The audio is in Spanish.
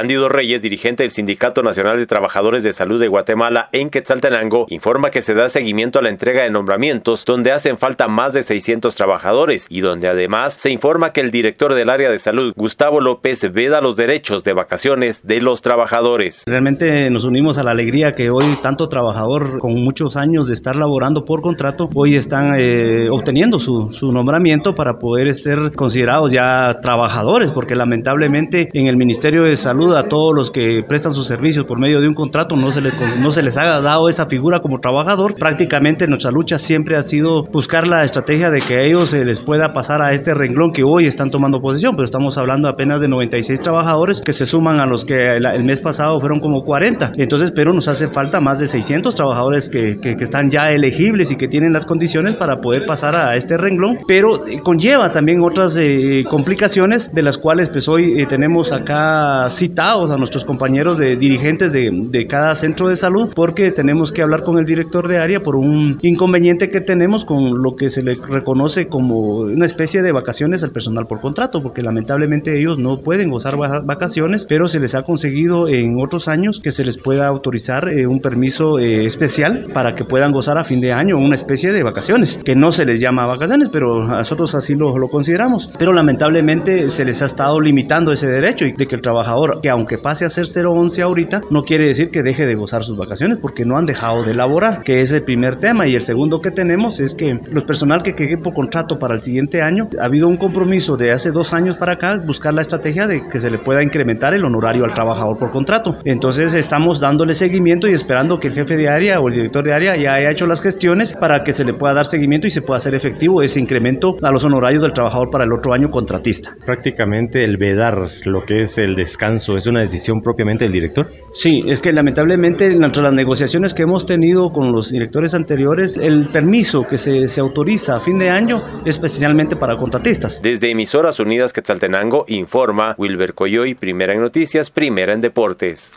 Cándido Reyes, dirigente del Sindicato Nacional de Trabajadores de Salud de Guatemala en Quetzaltenango, informa que se da seguimiento a la entrega de nombramientos donde hacen falta más de 600 trabajadores y donde además se informa que el director del área de salud, Gustavo López, veda los derechos de vacaciones de los trabajadores. Realmente nos unimos a la alegría que hoy tanto trabajador con muchos años de estar laborando por contrato, hoy están eh, obteniendo su, su nombramiento para poder ser considerados ya trabajadores, porque lamentablemente en el Ministerio de Salud a todos los que prestan sus servicios por medio de un contrato no se les, no se les ha dado esa figura como trabajador. Prácticamente nuestra lucha siempre ha sido buscar la estrategia de que a ellos se les pueda pasar a este renglón que hoy están tomando posesión, pero estamos hablando apenas de 96 trabajadores que se suman a los que el, mes pasado fueron como 40. Entonces, pero nos hace falta más de 600 trabajadores que, que, están ya elegibles y que tienen las condiciones para poder pasar a este renglón, pero conlleva también otras eh, complicaciones de las cuales pues hoy eh, tenemos acá citados a nuestros compañeros de dirigentes de, de, cada centro de salud porque tenemos que hablar con el director de área por un inconveniente que tenemos con lo que se le reconoce como una especie de vacaciones al personal por contrato porque lamentablemente ellos no pueden gozar vacaciones pero se les ha conseguido en otros años que se les pueda autorizar eh, un permiso especial para que puedan gozar a fin de año una especie de vacaciones que no se les llama vacaciones pero nosotros así lo, lo consideramos. Pero lamentablemente se les ha estado limitando ese derecho y de que el trabajador, que aunque pase a ser 011 ahorita, no quiere decir que deje de gozar sus vacaciones porque no han dejado de laborar, que es el primer tema. Y el segundo que tenemos es que los personal que quede por contrato para el siguiente año, ha habido un compromiso de hace dos años para acá, buscar la estrategia de que se le pueda incrementar el honorario al trabajador por contrato. Entonces estamos dándole seguimiento y esperando que el jefe de área o el director de área ya haya hecho las gestiones para que se le pueda dar seguimiento y se pueda hacer efectivo ese incremento a los honorarios del trabajador para el otro año contratista. Prácticamente el vedar lo que es el descanso es una decisión propiamente del director. Sí, es que lamentablemente entre las negociaciones que hemos tenido con los directores anteriores, el permiso que se, se autoriza a fin de año es especialmente para contratistas. Desde Emisoras Unidas Quetzaltenango informa Wilber Coyoy, primera en noticias, primera en deportes.